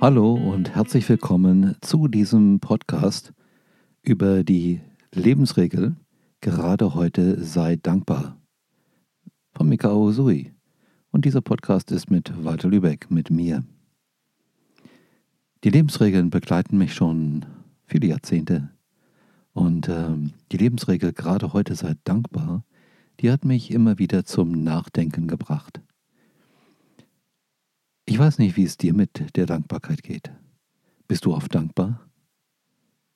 Hallo und herzlich willkommen zu diesem Podcast über die Lebensregel Gerade heute sei dankbar von Mikao Usui. Und dieser Podcast ist mit Walter Lübeck, mit mir. Die Lebensregeln begleiten mich schon viele Jahrzehnte. Und äh, die Lebensregel Gerade heute sei dankbar, die hat mich immer wieder zum Nachdenken gebracht. Ich weiß nicht, wie es dir mit der Dankbarkeit geht. Bist du oft dankbar?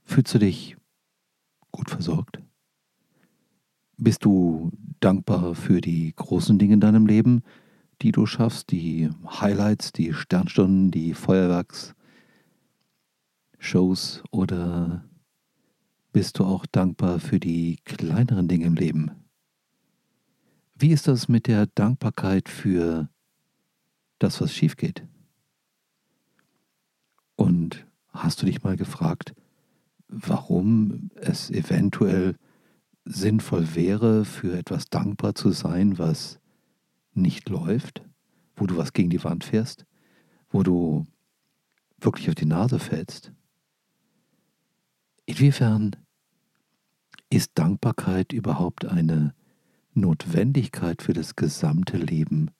Fühlst du dich gut versorgt? Bist du dankbar für die großen Dinge in deinem Leben, die du schaffst, die Highlights, die Sternstunden, die Feuerwerksshows oder bist du auch dankbar für die kleineren Dinge im Leben? Wie ist das mit der Dankbarkeit für das, was schief geht. Und hast du dich mal gefragt, warum es eventuell sinnvoll wäre, für etwas dankbar zu sein, was nicht läuft, wo du was gegen die Wand fährst, wo du wirklich auf die Nase fällst? Inwiefern ist Dankbarkeit überhaupt eine Notwendigkeit für das gesamte Leben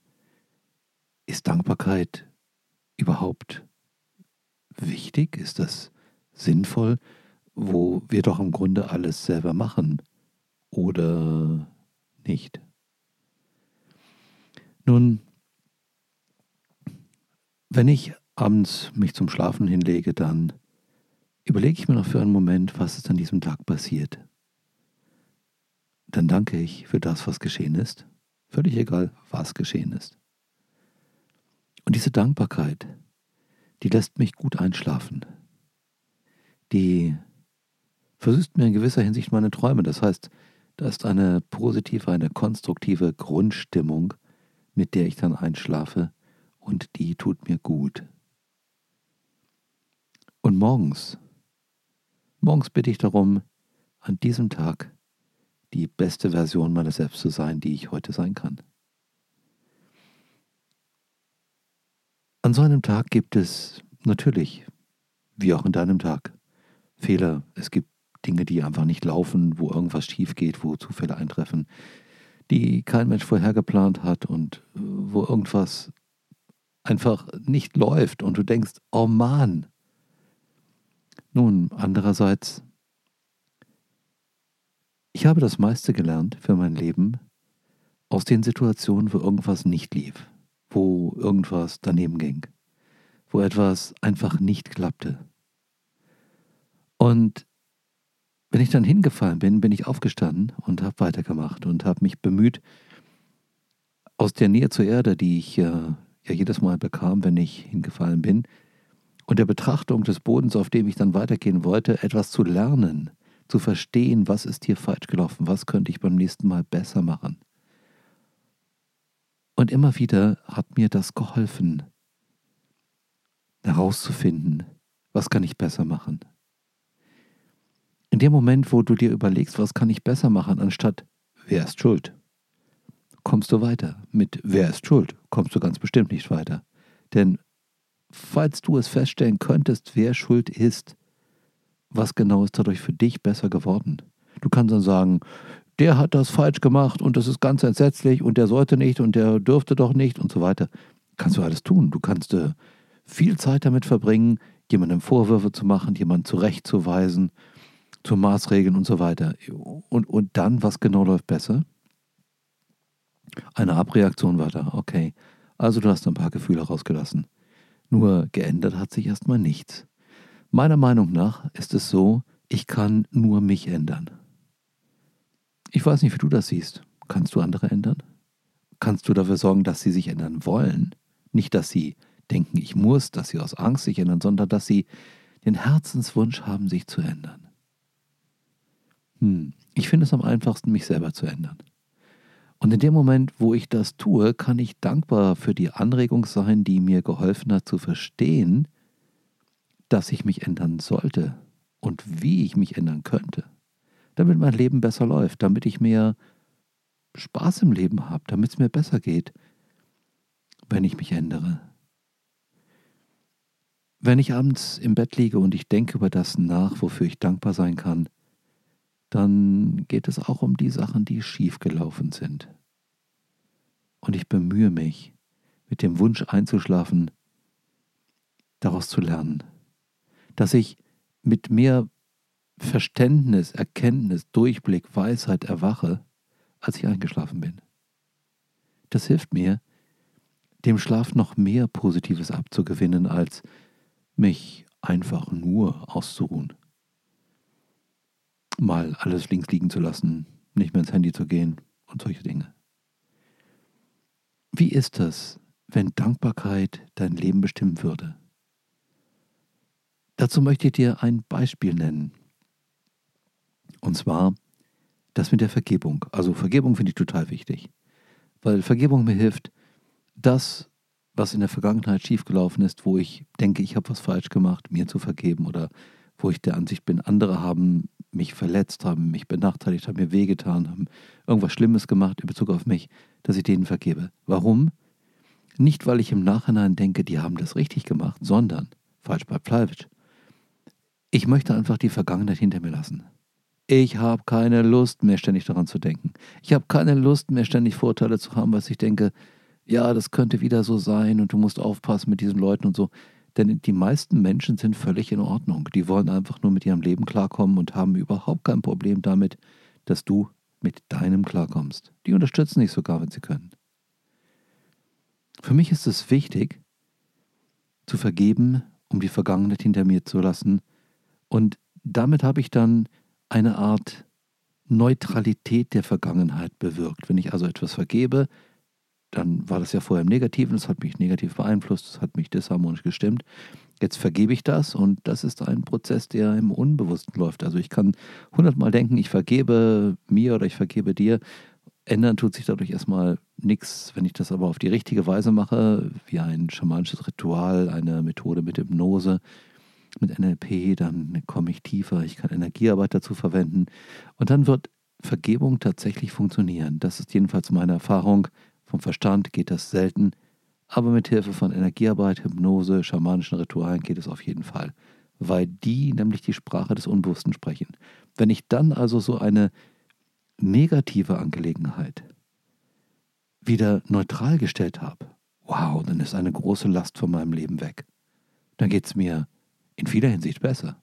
ist Dankbarkeit überhaupt wichtig? Ist das sinnvoll, wo wir doch im Grunde alles selber machen oder nicht? Nun, wenn ich abends mich zum Schlafen hinlege, dann überlege ich mir noch für einen Moment, was ist an diesem Tag passiert. Dann danke ich für das, was geschehen ist, völlig egal, was geschehen ist. Und diese Dankbarkeit, die lässt mich gut einschlafen. Die versüßt mir in gewisser Hinsicht meine Träume. Das heißt, da ist eine positive, eine konstruktive Grundstimmung, mit der ich dann einschlafe und die tut mir gut. Und morgens, morgens bitte ich darum, an diesem Tag die beste Version meiner selbst zu sein, die ich heute sein kann. An so einem Tag gibt es natürlich, wie auch in deinem Tag, Fehler. Es gibt Dinge, die einfach nicht laufen, wo irgendwas schief geht, wo Zufälle eintreffen, die kein Mensch vorher geplant hat und äh, wo irgendwas einfach nicht läuft und du denkst, oh Mann. Nun, andererseits, ich habe das meiste gelernt für mein Leben aus den Situationen, wo irgendwas nicht lief wo irgendwas daneben ging, wo etwas einfach nicht klappte. Und wenn ich dann hingefallen bin, bin ich aufgestanden und habe weitergemacht und habe mich bemüht, aus der Nähe zur Erde, die ich äh, ja jedes Mal bekam, wenn ich hingefallen bin, und der Betrachtung des Bodens, auf dem ich dann weitergehen wollte, etwas zu lernen, zu verstehen, was ist hier falsch gelaufen, was könnte ich beim nächsten Mal besser machen. Und immer wieder hat mir das geholfen, herauszufinden, was kann ich besser machen. In dem Moment, wo du dir überlegst, was kann ich besser machen, anstatt wer ist schuld, kommst du weiter. Mit wer ist schuld kommst du ganz bestimmt nicht weiter. Denn falls du es feststellen könntest, wer schuld ist, was genau ist dadurch für dich besser geworden? Du kannst dann sagen, der hat das falsch gemacht und das ist ganz entsetzlich und der sollte nicht und der dürfte doch nicht und so weiter. Kannst du alles tun. Du kannst äh, viel Zeit damit verbringen, jemandem Vorwürfe zu machen, jemanden zurechtzuweisen, zu Maßregeln und so weiter. Und, und dann, was genau läuft besser? Eine Abreaktion war da, okay. Also du hast ein paar Gefühle rausgelassen. Nur geändert hat sich erstmal nichts. Meiner Meinung nach ist es so, ich kann nur mich ändern. Ich weiß nicht, wie du das siehst. Kannst du andere ändern? Kannst du dafür sorgen, dass sie sich ändern wollen? Nicht, dass sie denken, ich muss, dass sie aus Angst sich ändern, sondern dass sie den Herzenswunsch haben, sich zu ändern. Hm, ich finde es am einfachsten, mich selber zu ändern. Und in dem Moment, wo ich das tue, kann ich dankbar für die Anregung sein, die mir geholfen hat zu verstehen, dass ich mich ändern sollte und wie ich mich ändern könnte damit mein Leben besser läuft, damit ich mehr Spaß im Leben habe, damit es mir besser geht, wenn ich mich ändere. Wenn ich abends im Bett liege und ich denke über das nach, wofür ich dankbar sein kann, dann geht es auch um die Sachen, die schiefgelaufen sind. Und ich bemühe mich, mit dem Wunsch einzuschlafen, daraus zu lernen. Dass ich mit mehr Verständnis, Erkenntnis, Durchblick, Weisheit erwache, als ich eingeschlafen bin. Das hilft mir, dem Schlaf noch mehr Positives abzugewinnen, als mich einfach nur auszuruhen. Mal alles links liegen zu lassen, nicht mehr ins Handy zu gehen und solche Dinge. Wie ist das, wenn Dankbarkeit dein Leben bestimmen würde? Dazu möchte ich dir ein Beispiel nennen. Und zwar das mit der Vergebung. Also Vergebung finde ich total wichtig, weil Vergebung mir hilft, das was in der Vergangenheit schiefgelaufen ist, wo ich denke, ich habe was falsch gemacht, mir zu vergeben oder wo ich der Ansicht bin, andere haben mich verletzt, haben mich benachteiligt, haben mir wehgetan, haben irgendwas Schlimmes gemacht in Bezug auf mich, dass ich denen vergebe. Warum? Nicht, weil ich im Nachhinein denke, die haben das richtig gemacht, sondern, falsch bei Plavitsch, ich möchte einfach die Vergangenheit hinter mir lassen. Ich habe keine Lust mehr ständig daran zu denken. Ich habe keine Lust mehr ständig Vorteile zu haben, was ich denke, ja, das könnte wieder so sein und du musst aufpassen mit diesen Leuten und so. Denn die meisten Menschen sind völlig in Ordnung. Die wollen einfach nur mit ihrem Leben klarkommen und haben überhaupt kein Problem damit, dass du mit deinem klarkommst. Die unterstützen dich sogar, wenn sie können. Für mich ist es wichtig, zu vergeben, um die Vergangenheit hinter mir zu lassen. Und damit habe ich dann eine Art Neutralität der Vergangenheit bewirkt. Wenn ich also etwas vergebe, dann war das ja vorher im Negativen, das hat mich negativ beeinflusst, das hat mich disharmonisch gestimmt. Jetzt vergebe ich das und das ist ein Prozess, der im Unbewussten läuft. Also ich kann hundertmal denken, ich vergebe mir oder ich vergebe dir. Ändern tut sich dadurch erstmal nichts. Wenn ich das aber auf die richtige Weise mache, wie ein schamanisches Ritual, eine Methode mit Hypnose, mit NLP, dann komme ich tiefer, ich kann Energiearbeit dazu verwenden und dann wird Vergebung tatsächlich funktionieren. Das ist jedenfalls meine Erfahrung. Vom Verstand geht das selten, aber mit Hilfe von Energiearbeit, Hypnose, schamanischen Ritualen geht es auf jeden Fall, weil die nämlich die Sprache des Unbewussten sprechen. Wenn ich dann also so eine negative Angelegenheit wieder neutral gestellt habe, wow, dann ist eine große Last von meinem Leben weg. Dann geht es mir in vieler Hinsicht besser.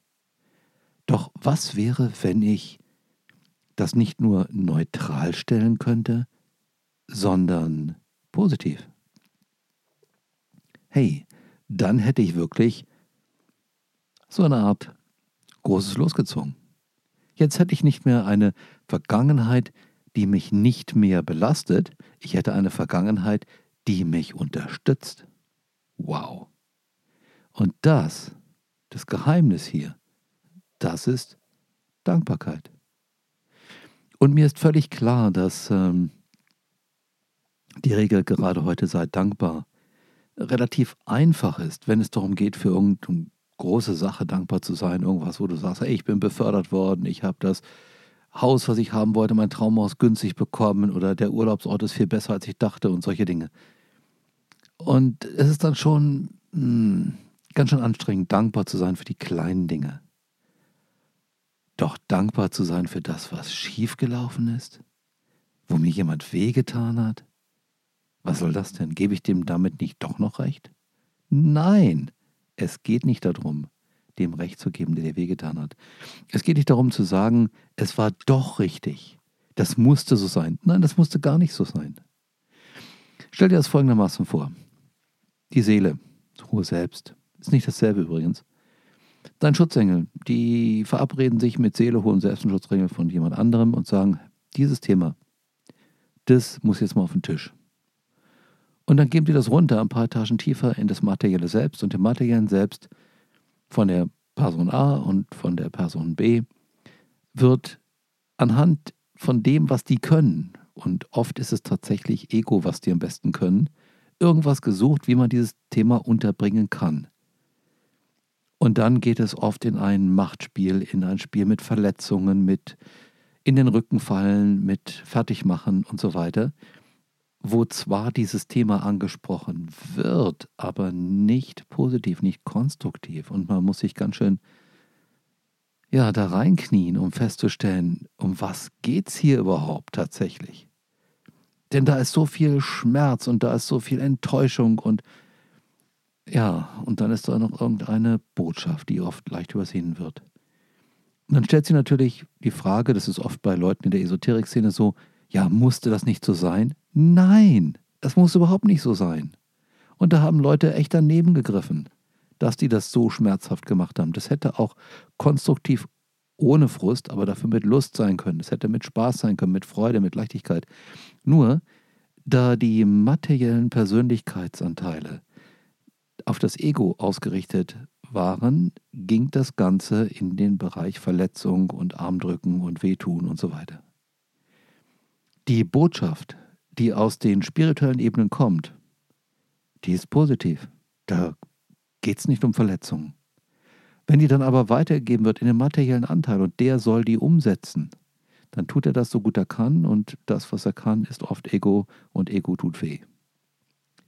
Doch was wäre, wenn ich das nicht nur neutral stellen könnte, sondern positiv. Hey, dann hätte ich wirklich so eine Art großes losgezogen. Jetzt hätte ich nicht mehr eine Vergangenheit, die mich nicht mehr belastet. Ich hätte eine Vergangenheit, die mich unterstützt. Wow. Und das, das Geheimnis hier, das ist Dankbarkeit. Und mir ist völlig klar, dass ähm, die Regel gerade heute sei dankbar relativ einfach ist, wenn es darum geht, für irgendeine große Sache dankbar zu sein, irgendwas, wo du sagst, hey, ich bin befördert worden, ich habe das Haus, was ich haben wollte, mein Traumhaus günstig bekommen oder der Urlaubsort ist viel besser, als ich dachte und solche Dinge. Und es ist dann schon mh, hm, ganz schön anstrengend, dankbar zu sein für die kleinen Dinge. Doch dankbar zu sein für das, was schiefgelaufen ist, wo mir jemand wehgetan hat, was soll das denn? Gebe ich dem damit nicht doch noch recht? Nein, es geht nicht darum, dem Recht zu geben, der dir wehgetan hat. Es geht nicht darum zu sagen, es war doch richtig. Das musste so sein. Nein, das musste gar nicht so sein. Stell dir das folgendermaßen vor. Die Seele, hohe Selbst, ist nicht dasselbe übrigens. Dein Schutzengel, die verabreden sich mit Seele, hohen Selbst von jemand anderem und sagen, dieses Thema, das muss jetzt mal auf den Tisch. Und dann geben die das runter, ein paar Etagen tiefer in das Materielle selbst. Und im Materiellen selbst von der Person A und von der Person B wird anhand von dem, was die können, und oft ist es tatsächlich Ego, was die am besten können, irgendwas gesucht, wie man dieses Thema unterbringen kann. Und dann geht es oft in ein Machtspiel, in ein Spiel mit Verletzungen, mit in den Rücken fallen, mit Fertigmachen und so weiter. wo zwar dieses Thema angesprochen wird, aber nicht positiv, nicht konstruktiv. Und man muss sich ganz schön ja, da reinknien, um festzustellen, um was geht's hier überhaupt tatsächlich. Denn da ist so viel Schmerz und da ist so viel Enttäuschung und ja, und dann ist da noch irgendeine Botschaft, die oft leicht übersehen wird. Und dann stellt sich natürlich die Frage, das ist oft bei Leuten in der Esoterik-Szene so, ja, musste das nicht so sein? Nein, das muss überhaupt nicht so sein. Und da haben Leute echt daneben gegriffen, dass die das so schmerzhaft gemacht haben. Das hätte auch konstruktiv ohne Frust, aber dafür mit Lust sein können. Das hätte mit Spaß sein können, mit Freude, mit Leichtigkeit. Nur, da die materiellen Persönlichkeitsanteile auf das Ego ausgerichtet waren, ging das Ganze in den Bereich Verletzung und Armdrücken und Wehtun und so weiter. Die Botschaft, die aus den spirituellen Ebenen kommt, die ist positiv. Da geht es nicht um Verletzungen. Wenn die dann aber weitergegeben wird in den materiellen Anteil und der soll die umsetzen, dann tut er das so gut er kann und das, was er kann, ist oft Ego und Ego tut weh.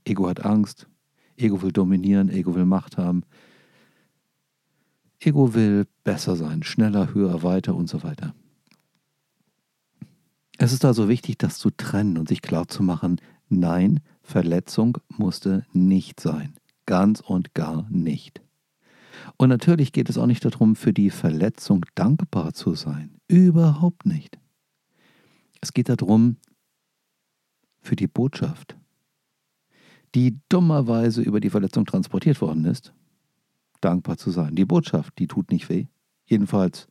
Ego hat Angst, Ego will dominieren, Ego will Macht haben, Ego will besser sein, schneller, höher, weiter und so weiter. Es ist also wichtig, das zu trennen und sich klar zu machen, nein, Verletzung musste nicht sein. Ganz und gar nicht. Und natürlich geht es auch nicht darum, für die Verletzung dankbar zu sein. Überhaupt nicht. Es geht darum, für die Botschaft, die dummerweise über die Verletzung transportiert worden ist, dankbar zu sein. Die Botschaft, die tut nicht weh. Jedenfalls,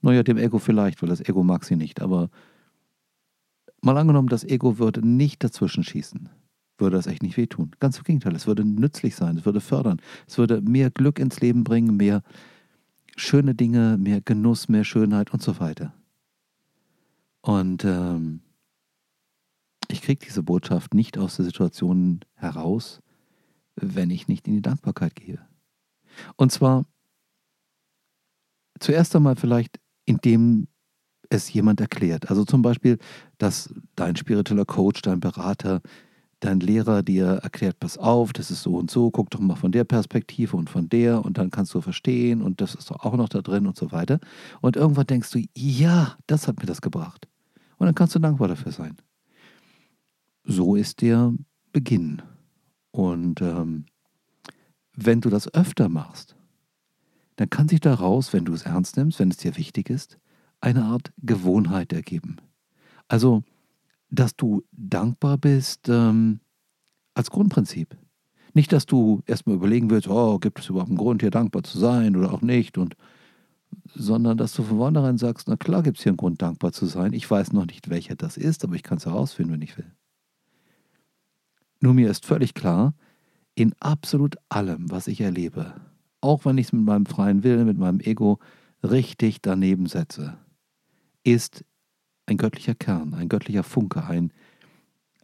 naja, dem Ego vielleicht, weil das Ego mag sie nicht, aber mal angenommen, das Ego würde nicht dazwischen schießen, würde das echt nicht wehtun. Ganz im Gegenteil, es würde nützlich sein, es würde fördern, es würde mehr Glück ins Leben bringen, mehr schöne Dinge, mehr Genuss, mehr Schönheit und so weiter. Und ähm, ich kriege diese Botschaft nicht aus der Situation heraus, wenn ich nicht in die Dankbarkeit gehe. Und zwar zuerst einmal vielleicht, indem es jemand erklärt. Also zum Beispiel, dass dein spiritueller Coach, dein Berater, dein Lehrer dir erklärt, pass auf, das ist so und so, guck doch mal von der Perspektive und von der und dann kannst du verstehen und das ist doch auch noch da drin und so weiter. Und irgendwann denkst du, ja, das hat mir das gebracht. Und dann kannst du dankbar dafür sein. So ist der Beginn. Und ähm, wenn du das öfter machst, dann kann sich daraus, wenn du es ernst nimmst, wenn es dir wichtig ist, eine Art Gewohnheit ergeben. Also, dass du dankbar bist ähm, als Grundprinzip. Nicht, dass du erstmal überlegen willst, oh, gibt es überhaupt einen Grund, hier dankbar zu sein oder auch nicht, und, sondern dass du von vornherein sagst, na klar gibt es hier einen Grund, dankbar zu sein. Ich weiß noch nicht, welcher das ist, aber ich kann es herausfinden, wenn ich will. Nur mir ist völlig klar, in absolut allem, was ich erlebe, auch wenn ich es mit meinem freien Willen, mit meinem Ego richtig daneben setze, ist ein göttlicher Kern, ein göttlicher Funke, ein,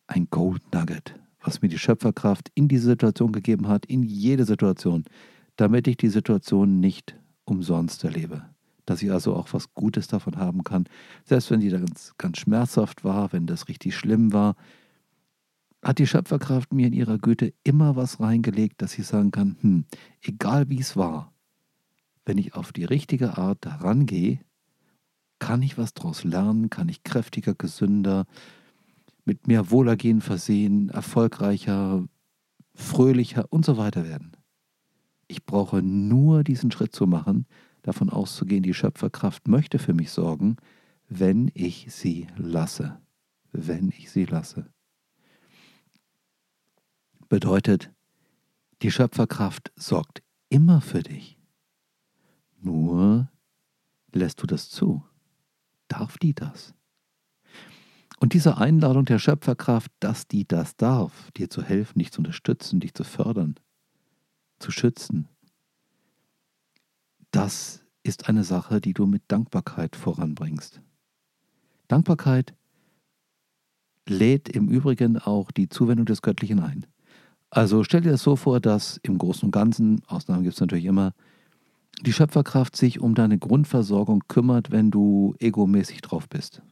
ein Gold Nugget, was mir die Schöpferkraft in diese Situation gegeben hat, in jede Situation, damit ich die Situation nicht umsonst erlebe. Dass ich also auch was Gutes davon haben kann, selbst wenn die ganz, ganz schmerzhaft war, wenn das richtig schlimm war, hat die Schöpferkraft mir in ihrer Güte immer was reingelegt, dass ich sagen kann, hm, egal wie es war, wenn ich auf die richtige Art daran gehe, kann ich was daraus lernen, kann ich kräftiger, gesünder, mit mehr Wohlergehen versehen, erfolgreicher, fröhlicher und so weiter werden. Ich brauche nur diesen Schritt zu machen, davon auszugehen, die Schöpferkraft möchte für mich sorgen, wenn ich sie lasse. Wenn ich sie lasse bedeutet, die Schöpferkraft sorgt immer für dich. Nur lässt du das zu. Darf die das? Und diese Einladung der Schöpferkraft, dass die das darf, dir zu helfen, dich zu unterstützen, dich zu fördern, zu schützen, das ist eine Sache, die du mit Dankbarkeit voranbringst. Dankbarkeit lädt im Übrigen auch die Zuwendung des Göttlichen ein. Also stell dir das so vor, dass im Großen und Ganzen, Ausnahmen gibt es natürlich immer, die Schöpferkraft sich um deine Grundversorgung kümmert, wenn du egomäßig drauf bist.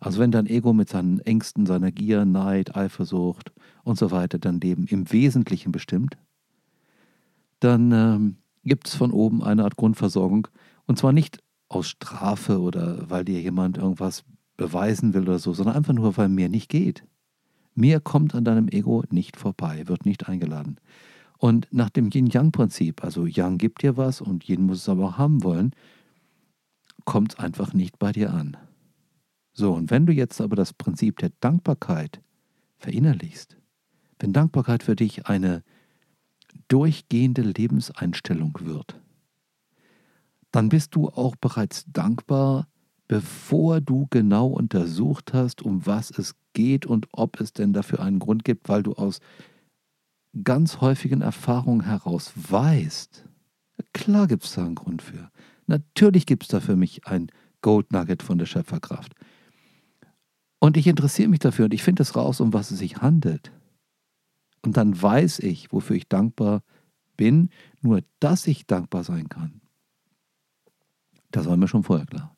Also wenn dein Ego mit seinen Ängsten, seiner Gier, Neid, Eifersucht und so weiter dein Leben im Wesentlichen bestimmt, dann ähm, gibt es von oben eine Art Grundversorgung. Und zwar nicht aus Strafe oder weil dir jemand irgendwas beweisen will oder so, sondern einfach nur, weil mehr nicht geht. Mehr kommt an deinem Ego nicht vorbei, wird nicht eingeladen. Und nach dem Yin-Yang-Prinzip, also Yang gibt dir was und Yin muss es aber auch haben wollen, kommt es einfach nicht bei dir an. So, und wenn du jetzt aber das Prinzip der Dankbarkeit verinnerlichst, wenn Dankbarkeit für dich eine durchgehende Lebenseinstellung wird, dann bist du auch bereits dankbar, bevor du genau untersucht hast, um was es geht und ob es denn dafür einen Grund gibt, weil du aus ganz häufigen Erfahrungen heraus weißt, klar gibt es da einen Grund für. Natürlich gibt es da für mich ein Gold Nugget von der Schöpferkraft. Und ich interessiere mich dafür und ich finde es raus, um was es sich handelt. Und dann weiß ich, wofür ich dankbar bin, nur dass ich dankbar sein kann. Das war mir schon vorher klar.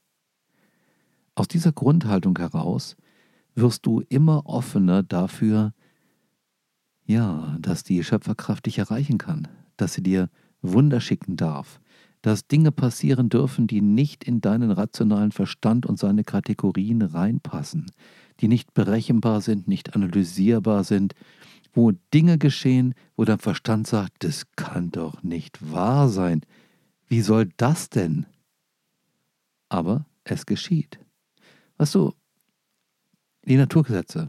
Aus dieser Grundhaltung heraus wirst du immer offener dafür, ja, dass die Schöpferkraft dich erreichen kann, dass sie dir Wunder schicken darf, dass Dinge passieren dürfen, die nicht in deinen rationalen Verstand und seine Kategorien reinpassen, die nicht berechenbar sind, nicht analysierbar sind, wo Dinge geschehen, wo dein Verstand sagt, das kann doch nicht wahr sein. Wie soll das denn? Aber es geschieht. Weißt du, die Naturgesetze,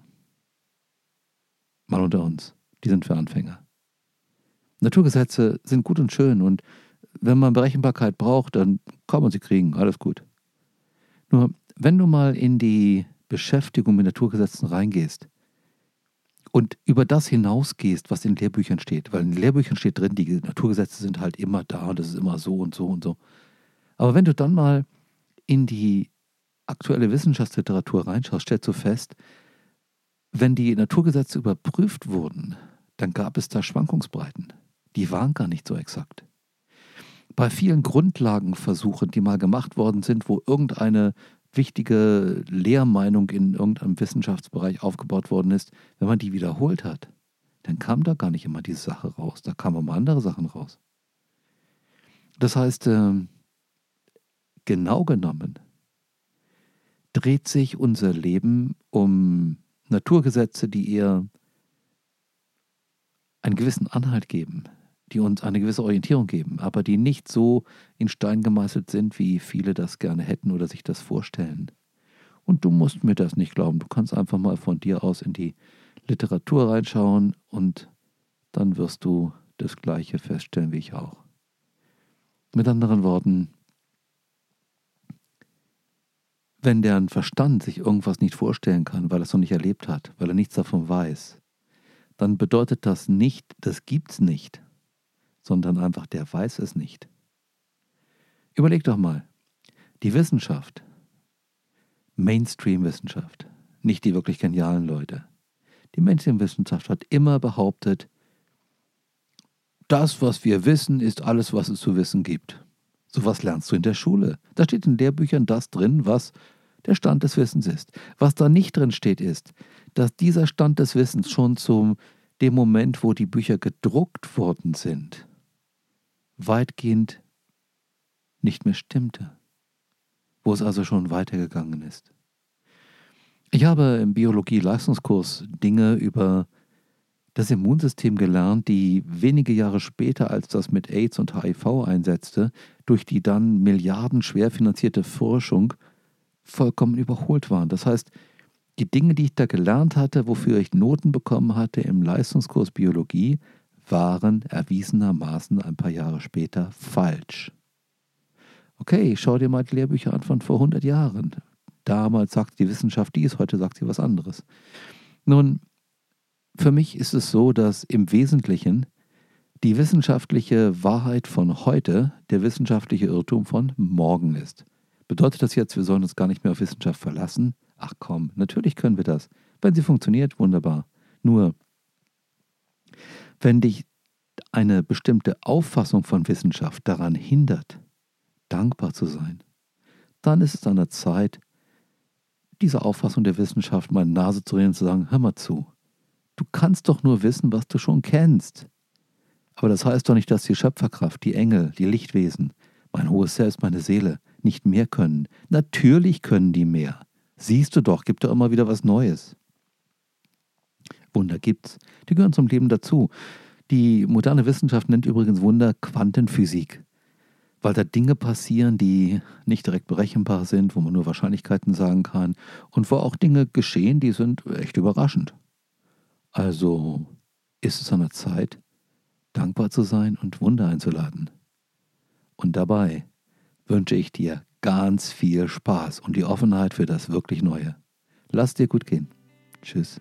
mal unter uns, die sind für Anfänger. Naturgesetze sind gut und schön und wenn man Berechenbarkeit braucht, dann kann man sie kriegen, alles gut. Nur, wenn du mal in die Beschäftigung mit Naturgesetzen reingehst und über das hinausgehst, was in Lehrbüchern steht, weil in Lehrbüchern steht drin, die Naturgesetze sind halt immer da und das ist immer so und so und so. Aber wenn du dann mal in die aktuelle Wissenschaftsliteratur reinschaust, stellst du fest, wenn die Naturgesetze überprüft wurden, dann gab es da Schwankungsbreiten. Die waren gar nicht so exakt. Bei vielen Grundlagenversuchen, die mal gemacht worden sind, wo irgendeine wichtige Lehrmeinung in irgendeinem Wissenschaftsbereich aufgebaut worden ist, wenn man die wiederholt hat, dann kam da gar nicht immer diese Sache raus. Da kamen immer andere Sachen raus. Das heißt, ähm, genau genommen dreht sich unser Leben um Naturgesetze, die eher einen gewissen Anhalt geben, die uns eine gewisse Orientierung geben, aber die nicht so in Stein gemeißelt sind, wie viele das gerne hätten oder sich das vorstellen. Und du musst mir das nicht glauben. Du kannst einfach mal von dir aus in die Literatur reinschauen und dann wirst du das Gleiche feststellen wie ich auch. Mit anderen Worten, wenn deren Verstand sich irgendwas nicht vorstellen kann, weil er es noch nicht erlebt hat, weil er nichts davon weiß, dann bedeutet das nicht, das gibt's nicht, sondern einfach, der weiß es nicht. Überleg doch mal, die Wissenschaft, Mainstream-Wissenschaft, nicht die wirklich genialen Leute. Die Mainstream-Wissenschaft hat immer behauptet, das, was wir wissen, ist alles, was es zu wissen gibt. Sowas lernst du in der Schule. Da steht in Lehrbüchern das drin, was der Stand des Wissens ist. Was da nicht drin steht, ist, dass dieser Stand des Wissens schon zu dem Moment, wo die Bücher gedruckt worden sind, weitgehend nicht mehr stimmte. Wo es also schon weitergegangen ist. Ich habe im Biologie-Leistungskurs Dinge über das Immunsystem gelernt, die wenige Jahre später, als das mit AIDS und HIV einsetzte, durch die dann milliardenschwer finanzierte Forschung vollkommen überholt waren. Das heißt, die Dinge, die ich da gelernt hatte, wofür ich Noten bekommen hatte im Leistungskurs Biologie, waren erwiesenermaßen ein paar Jahre später falsch. Okay, schau dir mal die Lehrbücher an von vor 100 Jahren. Damals sagt die Wissenschaft dies, heute sagt sie was anderes. Nun, für mich ist es so, dass im Wesentlichen die wissenschaftliche Wahrheit von heute der wissenschaftliche Irrtum von morgen ist. Bedeutet das jetzt, wir sollen uns gar nicht mehr auf Wissenschaft verlassen? Ach komm, natürlich können wir das. Wenn sie funktioniert, wunderbar. Nur, wenn dich eine bestimmte Auffassung von Wissenschaft daran hindert, dankbar zu sein, dann ist es an der Zeit, dieser Auffassung der Wissenschaft meine Nase zu reden und zu sagen, hör mal zu. Du kannst doch nur wissen, was du schon kennst. Aber das heißt doch nicht, dass die Schöpferkraft, die Engel, die Lichtwesen, mein hohes Selbst, meine Seele nicht mehr können. Natürlich können die mehr. Siehst du doch, gibt doch immer wieder was Neues. Wunder gibt's. Die gehören zum Leben dazu. Die moderne Wissenschaft nennt übrigens Wunder Quantenphysik, weil da Dinge passieren, die nicht direkt berechenbar sind, wo man nur Wahrscheinlichkeiten sagen kann und wo auch Dinge geschehen, die sind echt überraschend. Also ist es an der Zeit, dankbar zu sein und Wunder einzuladen. Und dabei wünsche ich dir ganz viel Spaß und die Offenheit für das wirklich Neue. Lass dir gut gehen. Tschüss.